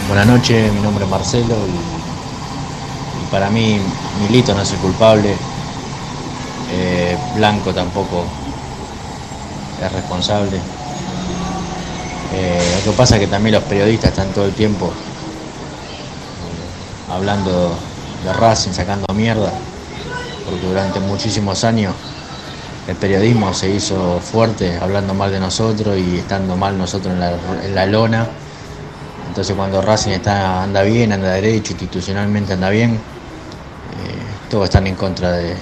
Speaker 20: Buenas noches, mi nombre es Marcelo y, y para mí Milito no es el culpable, Blanco tampoco es responsable. Eh, lo que pasa es que también los periodistas están todo el tiempo eh, hablando de Racing, sacando mierda, porque durante muchísimos años el periodismo se hizo fuerte hablando mal de nosotros y estando mal nosotros en la, lona. Entonces cuando Racing está, anda bien, anda derecho, institucionalmente anda bien, eh, todos están en contra de,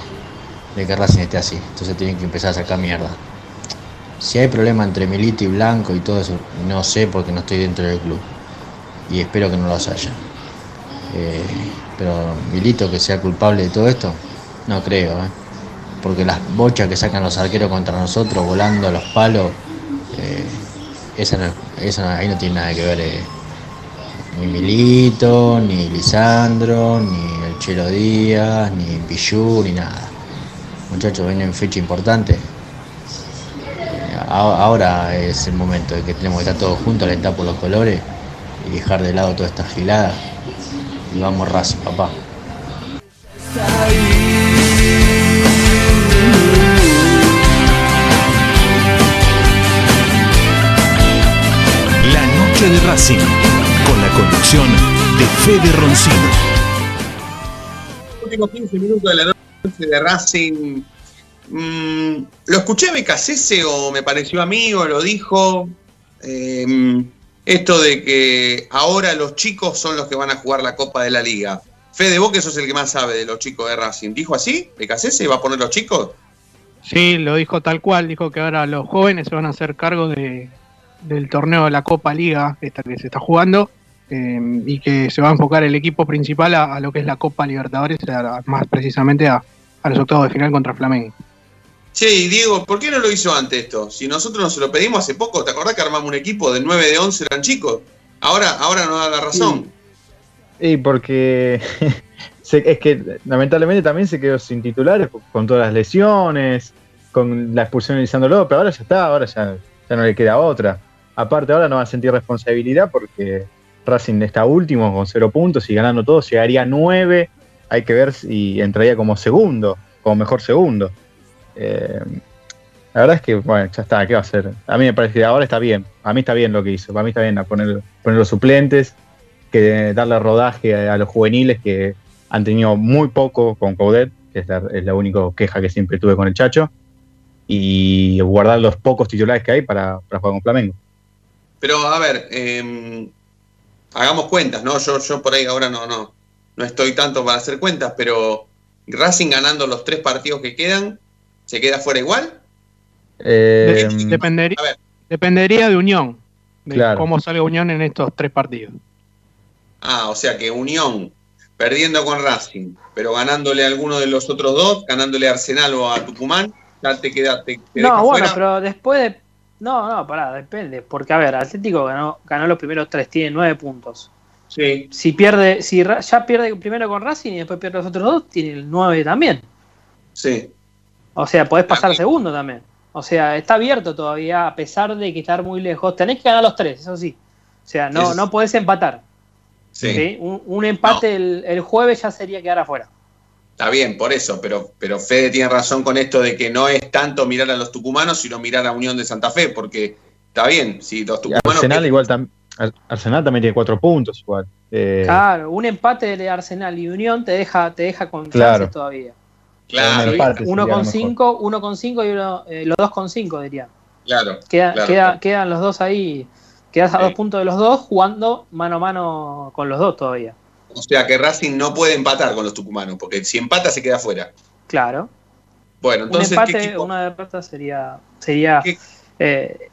Speaker 20: de que Racing esté así. Entonces tienen que empezar a sacar mierda. Si hay problema entre Milito y Blanco y todo eso, no sé porque no estoy dentro del club. Y espero que no los haya. Eh, pero Milito que sea culpable de todo esto, no creo. ¿eh? Porque las bochas que sacan los arqueros contra nosotros volando a los palos, eh, esa esa ahí no tiene nada que ver. eh, ni Milito, ni Lisandro, ni el Chelo Díaz, ni Pichu, ni nada. Muchachos, vienen fecha importante. Eh, Ahora es el momento de que tenemos que estar todos juntos, alentar por los colores y dejar de lado toda esta gilada. Y vamos Racing, papá.
Speaker 18: La noche de Racing. Con la conducción de Fede Roncino.
Speaker 6: últimos 15 minutos de la noche de Racing. mm, ¿Lo escuché a Becasese o me pareció a mí o lo dijo? Eh, esto de que ahora los chicos son los que van a jugar la Copa de la Liga. Fede, vos que sos el que más sabe de los chicos de Racing. ¿Dijo así? ¿Becasese va a poner los chicos?
Speaker 10: Sí, lo dijo tal cual, dijo que ahora los jóvenes se van a hacer cargo de, del torneo de la Copa Liga, esta que se está jugando, eh, y que se va a enfocar el equipo principal a, lo que es la Copa Libertadores, más precisamente a, a los octavos de final contra Flamengo.
Speaker 6: Che, y Diego, ¿por qué no lo hizo antes esto? Si nosotros nos lo pedimos hace poco, ¿te acordás que armamos un equipo de 9 de 11 eran chicos? Ahora, ahora nos da la razón.
Speaker 8: Y porque es que lamentablemente también se quedó sin titulares con todas las lesiones, con la expulsión de Lisandro López, ahora ya está, ahora ya, ya no le queda otra. Aparte ahora no va a sentir responsabilidad porque Racing está último con cero puntos y ganando todo llegaría a nueve, hay que ver si entraría como segundo, como mejor segundo. Eh, la verdad es que, bueno, ya está, ¿qué va a hacer? A mí me parece que ahora está bien, a mí está bien lo que hizo, para mí está bien poner, los suplentes, que darle rodaje a, los juveniles que han tenido muy poco con Coudet, que es la, es la única queja que siempre tuve con el Chacho, y guardar los pocos titulares que hay para, jugar con Flamengo.
Speaker 6: Pero a ver, eh, hagamos cuentas, ¿no? Yo, yo por ahí ahora no, no, no estoy tanto para hacer cuentas, pero Racing ganando los tres partidos que quedan, ¿se queda fuera igual?
Speaker 8: Eh,
Speaker 10: Dependería, dependería de Unión, de
Speaker 6: Claro.
Speaker 10: cómo salga Unión en estos tres partidos.
Speaker 6: Ah, o sea que Unión perdiendo con Racing, pero ganándole a alguno de los otros dos, ganándole a Arsenal o a Tucumán, ya te queda, te, te deja
Speaker 9: No, bueno,
Speaker 6: fuera.
Speaker 9: pero después de. No, no, pará, depende. Porque, a ver, Atlético ganó, ganó los primeros tres, tiene nueve puntos.
Speaker 6: Sí.
Speaker 9: Si pierde, si ya pierde primero con Racing y después pierde los otros dos, tiene el nueve también.
Speaker 6: Sí.
Speaker 9: O sea, podés pasar segundo también. O sea, está abierto todavía, a pesar de que estar muy lejos. Tenés que ganar los tres, eso sí. sea, no, no podés empatar.
Speaker 6: Sí.
Speaker 9: ¿sí? Un, un empate el, el jueves ya sería quedar afuera.
Speaker 6: Está bien, por eso, pero, pero Fede tiene razón con esto de que no es tanto mirar a los tucumanos, sino mirar a Unión de Santa Fe, porque está bien, si los
Speaker 8: Y
Speaker 6: tucumanos.
Speaker 8: Igual tam- Ar- Arsenal también tiene cuatro puntos igual. Eh,
Speaker 9: Claro, un empate de Arsenal y Unión te deja, te deja con
Speaker 8: Claro.
Speaker 9: chances todavía.
Speaker 6: Claro,
Speaker 8: un empate
Speaker 9: Uno con cinco, uno con cinco y uno, eh, los dos con cinco diría.
Speaker 6: claro.
Speaker 9: Queda-
Speaker 6: claro.
Speaker 9: queda- Quedan los dos ahí, quedas a
Speaker 6: Sí.
Speaker 9: dos puntos de los dos jugando mano a mano con los dos todavía.
Speaker 6: O sea que Racing no puede empatar con los tucumanos, porque si empata se queda fuera.
Speaker 9: Claro.
Speaker 6: Bueno, entonces,
Speaker 9: un
Speaker 6: ¿qué
Speaker 9: empate,
Speaker 6: equipo?
Speaker 9: una derrota sería, sería eh,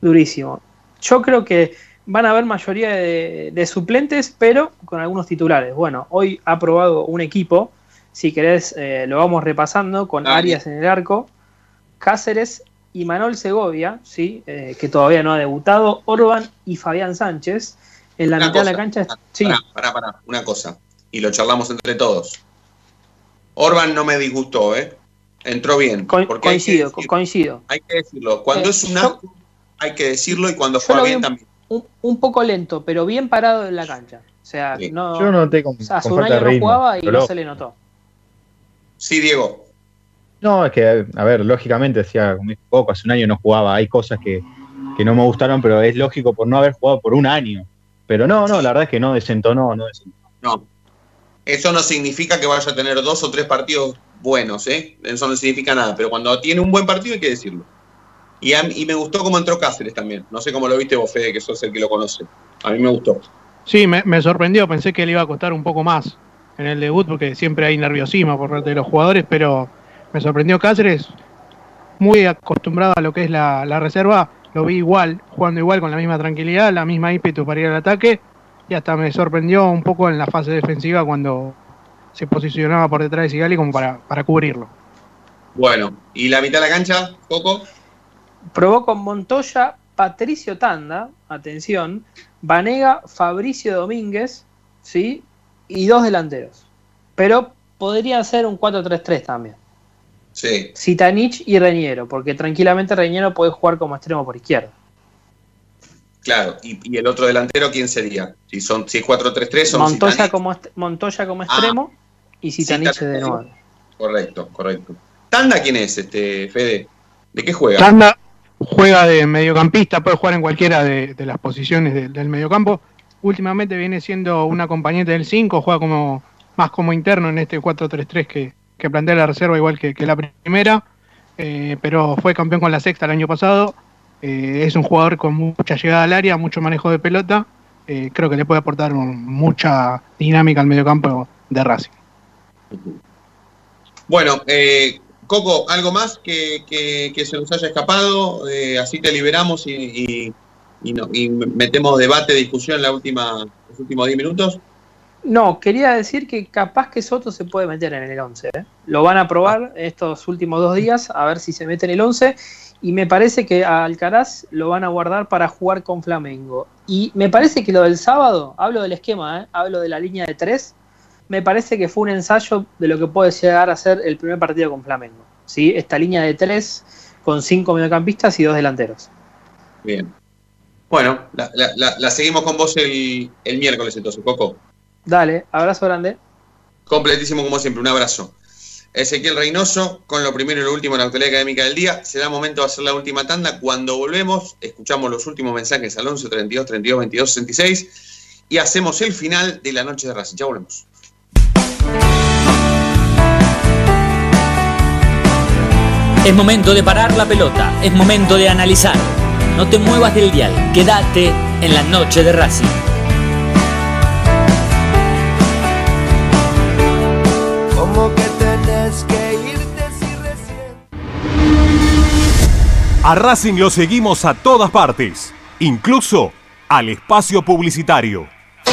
Speaker 9: durísimo. Yo creo que van a haber mayoría de, de suplentes, pero con algunos titulares. Bueno, hoy ha probado un equipo, si querés eh, lo vamos repasando, con
Speaker 6: Dale.
Speaker 9: Arias en el arco, Cáceres y Manuel Segovia, ¿sí? Eh, que todavía no ha debutado, Orban y Fabián Sánchez. En la
Speaker 6: Una
Speaker 9: mitad de la cancha, sí,
Speaker 6: Pará, pará, pará, una cosa. Y lo charlamos entre todos. Orban no me disgustó, ¿eh? Entró bien.
Speaker 9: co-
Speaker 6: hay
Speaker 9: coincido,
Speaker 6: decir-
Speaker 9: coincido.
Speaker 6: Hay que decirlo. Cuando
Speaker 9: Eh,
Speaker 6: es un asco, hay que decirlo y cuando juega bien también.
Speaker 9: Un- un poco lento, pero bien parado en la cancha. O sea, no,
Speaker 8: Yo noté con,
Speaker 9: hace
Speaker 8: con
Speaker 9: un
Speaker 8: falta
Speaker 9: año no jugaba y no se le notó.
Speaker 6: Sí, Diego.
Speaker 8: No, es que, a ver, lógicamente decía, Coco, hace un año no jugaba, hay cosas que, que no me gustaron, pero es lógico por no haber jugado por un año. Pero no, no, la verdad es que no desentonó, no desentonó.
Speaker 6: No. Eso no significa que vaya a tener dos o tres partidos buenos, ¿eh? Eso no significa nada. Pero cuando tiene un buen partido hay que decirlo. Y, a y me gustó cómo entró Cáceres también. No sé cómo lo viste vos, Fede, que sos el que lo conoce. A mí me gustó.
Speaker 10: Sí, me, me sorprendió, pensé que le iba a costar un poco más en el debut porque siempre hay nerviosismo por parte de los jugadores, pero me sorprendió Cáceres, muy acostumbrado a lo que es la, la reserva, lo vi igual, jugando igual con la misma tranquilidad, la misma ímpetu para ir al ataque y hasta me sorprendió un poco en la fase defensiva cuando se posicionaba por detrás de Sigali como para, para cubrirlo.
Speaker 6: Bueno, ¿y la mitad de la cancha, Coco?
Speaker 9: Probó con Montoya, Patricio Tanda, atención, Vanega, Fabricio Domínguez, ¿sí? Y dos delanteros. Pero podría ser un 4-3-3 también.
Speaker 6: Sí.
Speaker 9: Zitanich y Reñero, porque tranquilamente Reñero puede jugar como extremo por izquierda.
Speaker 6: Claro. ¿Y, y el otro delantero quién sería? Si son si es 4-3-3, son
Speaker 9: Montoya como, Montoya como
Speaker 6: Ah.
Speaker 9: extremo y Zitanich de nuevo.
Speaker 6: Correcto, correcto. ¿Tanda quién es, este Fede? ¿De qué juega?
Speaker 10: Tanda juega de mediocampista, puede jugar en cualquiera de, las posiciones de- del mediocampo. Últimamente viene siendo un acompañante del 5, juega como más como interno en este 4-3-3 que, que plantea la reserva igual que, la primera, eh, pero fue campeón con la sexta el año pasado. Eh, es un jugador con mucha llegada al área, mucho manejo de pelota. eh, creo que le puede aportar mucha dinámica al mediocampo de Racing.
Speaker 6: Bueno, eh, Coco, ¿algo más que, se nos haya escapado? Eh, así te liberamos y, y- no- y metemos debate, discusión en la última, los últimos 10 minutos.
Speaker 9: No, quería decir que capaz que Soto se puede meter en el 11. ¿eh? Lo van a probar estos últimos dos días a ver si se mete en el 11. Y me parece que a Alcaraz lo van a guardar para jugar con Flamengo. Y me parece que lo del sábado, hablo del esquema, ¿eh? hablo de la línea de tres, me parece que fue un ensayo de lo que puede llegar a ser el primer partido con Flamengo. ¿sí? Esta línea de tres con cinco mediocampistas y dos delanteros.
Speaker 6: Bien. Bueno, la, la- la- la seguimos con vos el, el miércoles entonces, Coco.
Speaker 9: Dale, abrazo grande.
Speaker 6: Completísimo como siempre, un abrazo. Ezequiel Reynoso con lo primero y lo último en la actualidad académica del día. Será momento de hacer la última tanda. Cuando volvemos, escuchamos los últimos mensajes al 11 32 32 22 66 y hacemos el final de la noche de Racing. Ya volvemos.
Speaker 11: Es momento de parar la pelota, es momento de analizar. No te muevas del dial, quédate en la noche de Racing.
Speaker 1: Como que tenés que irte si recién.
Speaker 5: A Racing lo seguimos a todas partes, incluso al espacio publicitario.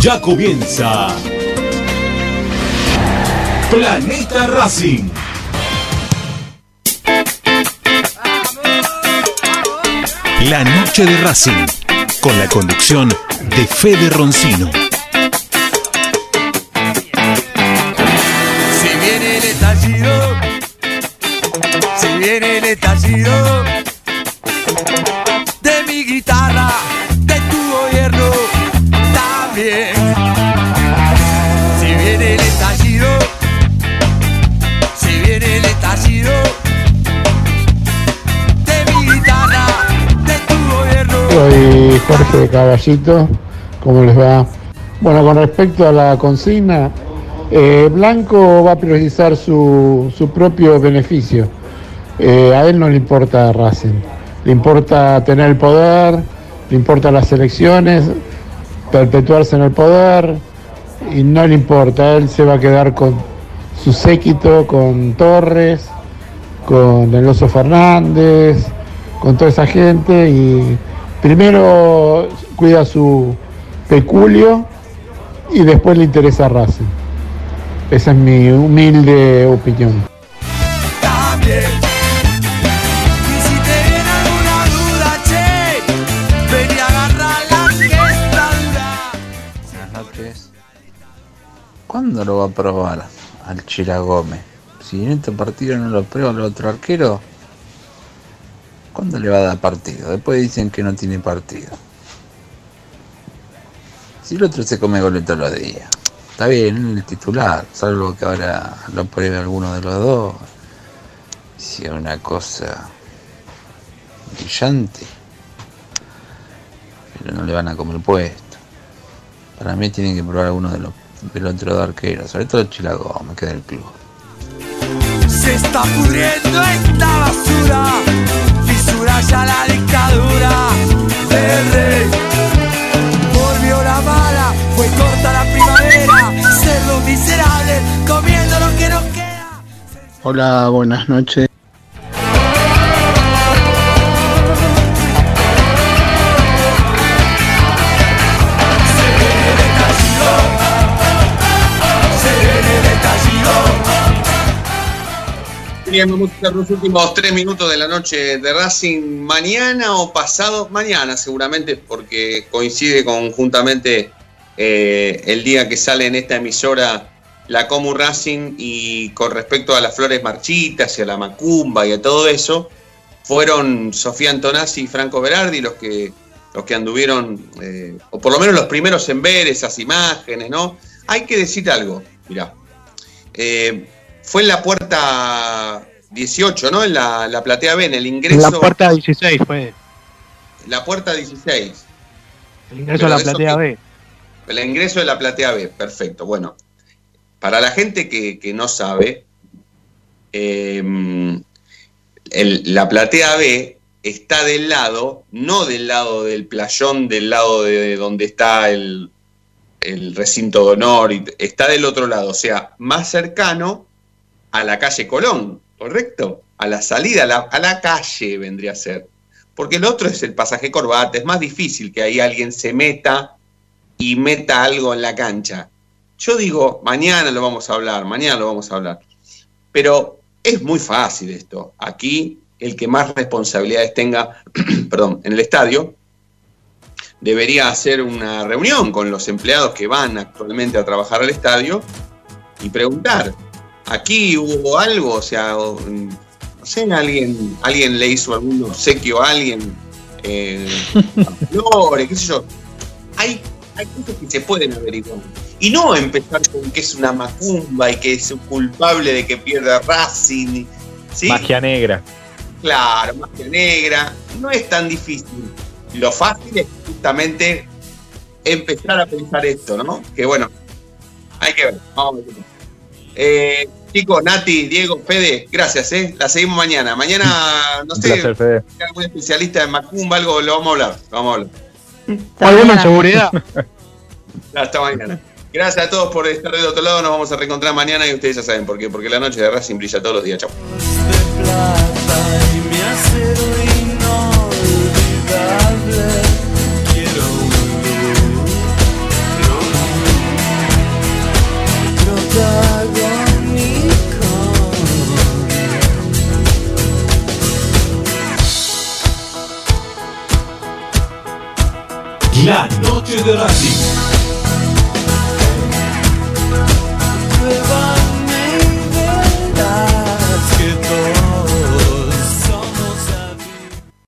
Speaker 5: Ya comienza Planeta Racing.
Speaker 18: La noche de Racing, con la conducción de Fede Roncino.
Speaker 1: Si viene el estallido, si viene el estallido
Speaker 21: Jorge de Caballito, ¿cómo les va? Bueno, con respecto a la consigna, eh, Blanco va a priorizar su, su propio beneficio. Eh, a él no le importa Racing, le importa tener el poder, le importa las elecciones, perpetuarse en el poder y no le importa, él se va a quedar con su séquito, con Torres, con el Oso Fernández, con toda esa gente y primero cuida su peculio y después le interesa Racing. Esa es mi humilde opinión.
Speaker 22: Buenas noches. ¿Cuándo lo va a probar al Chira Gómez? Si en este partido no lo prueba el otro arquero, ¿cuándo le va a dar partido? Después dicen que no tiene partido. Si el otro se come goles todos los días. Está bien, el titular, salvo que ahora lo pruebe alguno de los dos. Si es una cosa brillante. Pero no le van a comer puesto. Para mí tienen que probar alguno de los del otro dos arqueros, sobre todo Chilago, me queda el club.
Speaker 1: Se está pudriendo esta basura, la dictadura del rey. Volvió la mala, fue corta la primavera, cerdo miserable, comiendo lo que nos queda.
Speaker 21: Hola, buenas noches.
Speaker 6: Bien, vamos a los últimos tres minutos de la noche de Racing mañana o pasado mañana, seguramente, porque coincide conjuntamente eh, el día que sale en esta emisora la Comu Racing y con respecto a las flores marchitas y a la macumba y a todo eso, fueron Sofía Antonazzi y Franco Berardi los que, los que anduvieron, eh, o por lo menos los primeros en ver esas imágenes, ¿no? Hay que decir algo, mirá. Eh, fue en la puerta 18, ¿no? En la, la platea B, en el ingreso.
Speaker 10: La puerta 16 fue.
Speaker 6: La puerta 16.
Speaker 10: El ingreso a la platea B.
Speaker 6: El ingreso de la platea B, perfecto. Bueno, para la gente que, que no sabe, eh, el- la platea B está del lado, no del lado del playón, del lado de donde está el, el recinto de honor, está del otro lado, o sea, más cercano a la calle Colón, ¿correcto? A la salida, a la, calle vendría a ser. Porque el otro es el pasaje corbata, es más difícil que ahí alguien se meta y meta algo en la cancha. Yo digo, mañana lo vamos a hablar, mañana lo vamos a hablar. Pero es muy fácil esto. Aquí el que más responsabilidades tenga, perdón, en el estadio, debería hacer una reunión con los empleados que van actualmente a trabajar al estadio y preguntar, aquí hubo algo, o sea, no sé, alguien, alguien le hizo algún obsequio a alguien, eh, a flores, qué sé yo. Hay, hay cosas que se pueden averiguar. Y no empezar con que es una macumba y que es culpable de que pierda Racing. ¿sí?
Speaker 8: Magia negra.
Speaker 6: Claro, magia negra. No es tan difícil. Lo fácil es justamente empezar a pensar esto, ¿no? Que bueno, hay que ver. Vamos a ver. Eh, chicos, Nati, Diego, Fede, gracias, ¿eh? La seguimos mañana. Mañana, no sé,
Speaker 8: placer, Fede.
Speaker 6: algún especialista en Macumba, algo, lo vamos a hablar. Lo vamos a hablar.
Speaker 10: Alguna en seguridad.
Speaker 6: Hasta mañana. Gracias a todos por estar del otro lado. Nos vamos a reencontrar mañana y ustedes ya saben por qué. Porque la noche de Racing brilla todos los días. Chao.
Speaker 23: La noche de Racing.